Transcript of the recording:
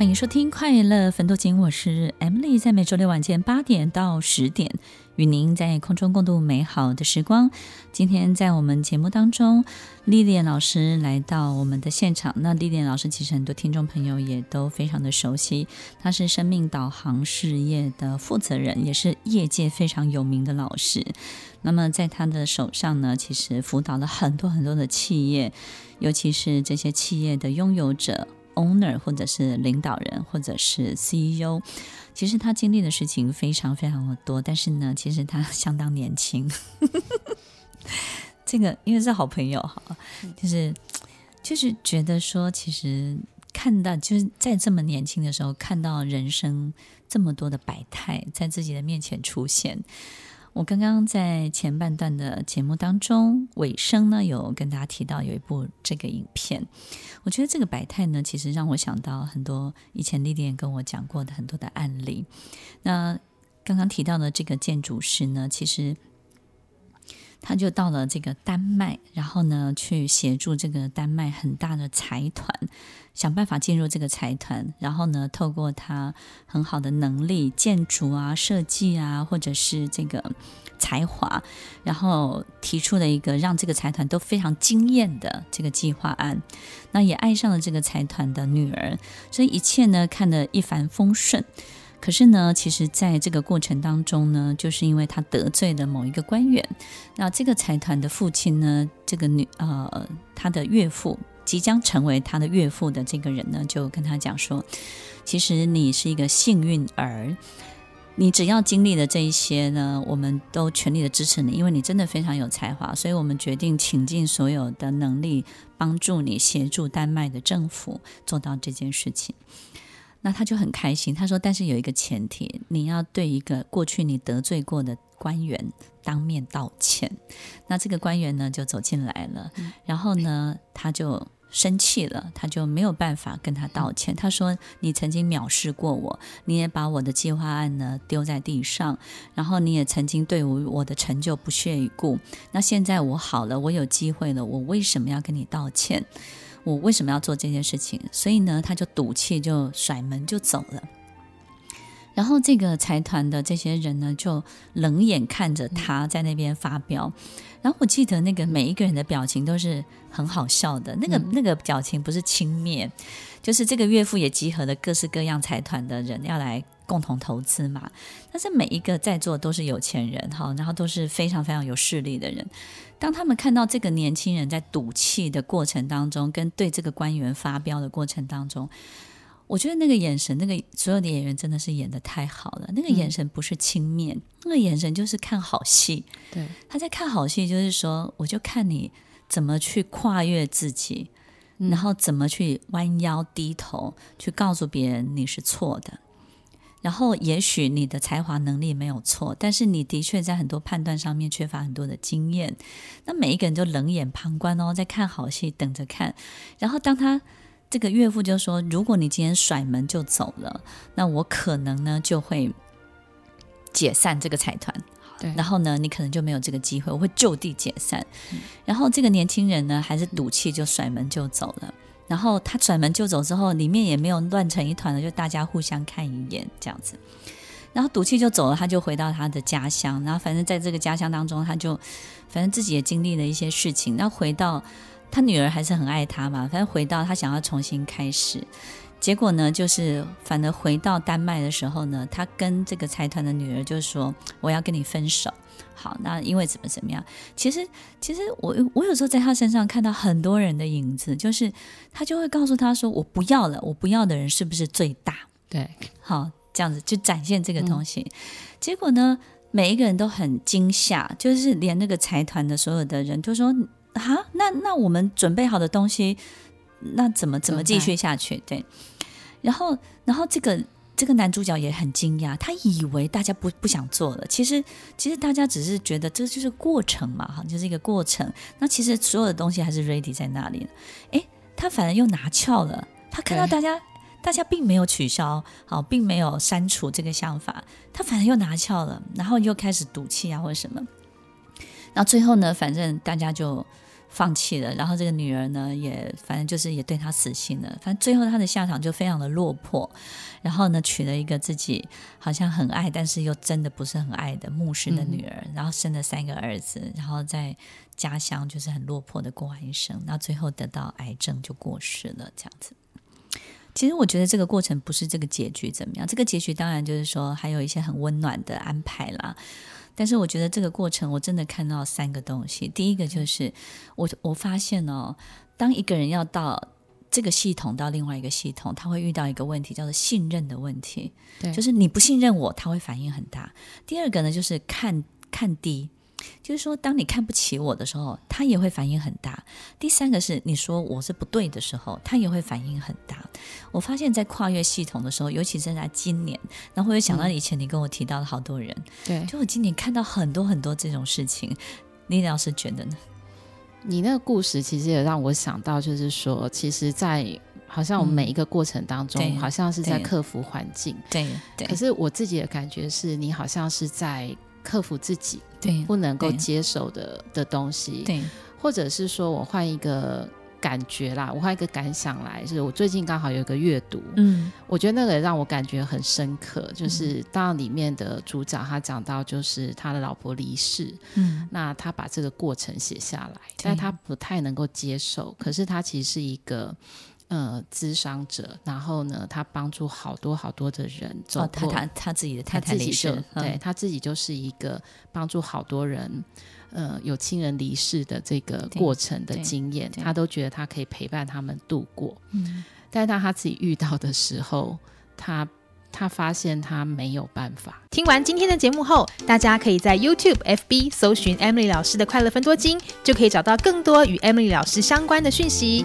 欢迎收听《快乐分多金》，我是 Emily，在每周六晚间八点到十点，与您在空中共度美好的时光。今天在我们节目当中，Lilian 老师来到我们的现场。那 Lilian 老师其实很多听众朋友也都非常的熟悉，他是生命导航事业的负责人，也是业界非常有名的老师。那么在他的手上呢，其实辅导了很多很多的企业，尤其是这些企业的拥有者。Owner 或者是领导人或者是 CEO，其实他经历的事情非常非常的多，但是呢，其实他 相当年轻。这个因为是好朋友哈，就是就是觉得说，其实看到就是在这么年轻的时候，看到人生这么多的百态在自己的面前出现。我刚刚在前半段的节目当中尾声呢，有跟大家提到有一部这个影片。我觉得这个百态呢，其实让我想到很多以前丽丽跟我讲过的很多的案例。那刚刚提到的这个建筑师呢，其实他就到了这个丹麦，然后呢去协助这个丹麦很大的财团。想办法进入这个财团，然后呢，透过他很好的能力，建筑啊、设计啊，或者是这个才华，然后提出了一个让这个财团都非常惊艳的这个计划案。那也爱上了这个财团的女儿，所以一切呢看得一帆风顺。可是呢，其实在这个过程当中呢，就是因为他得罪了某一个官员，那这个财团的父亲呢，这个女呃他的岳父。即将成为他的岳父的这个人呢，就跟他讲说：“其实你是一个幸运儿，你只要经历了这一些呢，我们都全力的支持你，因为你真的非常有才华，所以我们决定倾尽所有的能力帮助你，协助丹麦的政府做到这件事情。”那他就很开心，他说：“但是有一个前提，你要对一个过去你得罪过的官员当面道歉。”那这个官员呢，就走进来了，然后呢，他就。生气了，他就没有办法跟他道歉。他说：“你曾经藐视过我，你也把我的计划案呢丢在地上，然后你也曾经对我我的成就不屑一顾。那现在我好了，我有机会了，我为什么要跟你道歉？我为什么要做这件事情？所以呢，他就赌气，就甩门就走了。然后这个财团的这些人呢，就冷眼看着他在那边发飙。”然后我记得那个每一个人的表情都是很好笑的，那个那个表情不是轻蔑，就是这个岳父也集合了各式各样财团的人要来共同投资嘛。但是每一个在座都是有钱人哈，然后都是非常非常有势力的人。当他们看到这个年轻人在赌气的过程当中，跟对这个官员发飙的过程当中。我觉得那个眼神，那个所有的演员真的是演的太好了。那个眼神不是轻蔑，嗯、那个眼神就是看好戏。对，他在看好戏，就是说，我就看你怎么去跨越自己，嗯、然后怎么去弯腰低头，去告诉别人你是错的。然后，也许你的才华能力没有错，但是你的确在很多判断上面缺乏很多的经验。那每一个人就冷眼旁观哦，在看好戏，等着看。然后当他。这个岳父就说：“如果你今天甩门就走了，那我可能呢就会解散这个财团。对，然后呢，你可能就没有这个机会，我会就地解散。嗯、然后这个年轻人呢，还是赌气就甩门就走了。然后他甩门就走之后，里面也没有乱成一团了，就大家互相看一眼这样子。然后赌气就走了，他就回到他的家乡。然后反正在这个家乡当中，他就反正自己也经历了一些事情。然后回到。他女儿还是很爱他嘛，反正回到他想要重新开始，结果呢，就是反而回到丹麦的时候呢，他跟这个财团的女儿就说：“我要跟你分手。”好，那因为怎么怎么样？其实，其实我我有时候在他身上看到很多人的影子，就是他就会告诉他说：“我不要了，我不要的人是不是最大？”对，好，这样子就展现这个东西。嗯、结果呢，每一个人都很惊吓，就是连那个财团的所有的人都说。哈，那那我们准备好的东西，那怎么怎么继续下去？对，然后然后这个这个男主角也很惊讶，他以为大家不不想做了，其实其实大家只是觉得这就是过程嘛，哈，就是一个过程。那其实所有的东西还是 ready 在那里。诶，他反而又拿翘了，他看到大家大家并没有取消，好，并没有删除这个想法，他反而又拿翘了，然后又开始赌气啊或者什么。然后最后呢，反正大家就。放弃了，然后这个女儿呢，也反正就是也对他死心了。反正最后他的下场就非常的落魄，然后呢，娶了一个自己好像很爱，但是又真的不是很爱的牧师的女儿，嗯、然后生了三个儿子，然后在家乡就是很落魄的过完一生，然后最后得到癌症就过世了，这样子。其实我觉得这个过程不是这个结局怎么样，这个结局当然就是说还有一些很温暖的安排啦。但是我觉得这个过程，我真的看到三个东西。第一个就是我我发现哦，当一个人要到这个系统到另外一个系统，他会遇到一个问题，叫做信任的问题。对，就是你不信任我，他会反应很大。第二个呢，就是看看低。就是说，当你看不起我的时候，他也会反应很大。第三个是你说我是不对的时候，他也会反应很大。我发现，在跨越系统的时候，尤其是在今年，然后我又想到以前你跟我提到的好多人，对、嗯，就我今年看到很多很多这种事情。你老师觉得呢？你那个故事其实也让我想到，就是说，其实，在好像我们每一个过程当中，嗯、好像是在克服环境，对对。可是我自己的感觉是，你好像是在。克服自己对不能够接受的的东西，对，或者是说我换一个感觉啦，我换一个感想来，就是我最近刚好有一个阅读，嗯，我觉得那个让我感觉很深刻，就是当里面的主角他讲到，就是他的老婆离世，嗯，那他把这个过程写下来，但他不太能够接受，可是他其实是一个。呃，咨商者，然后呢，他帮助好多好多的人走过。哦、他他他自己的太太离世，嗯、对他自己就是一个帮助好多人，呃，有亲人离世的这个过程的经验，他都觉得他可以陪伴他们度过。嗯，但是当他自己遇到的时候，他。他发现他没有办法。听完今天的节目后，大家可以在 YouTube、FB 搜寻 Emily 老师的快乐分多金，就可以找到更多与 Emily 老师相关的讯息。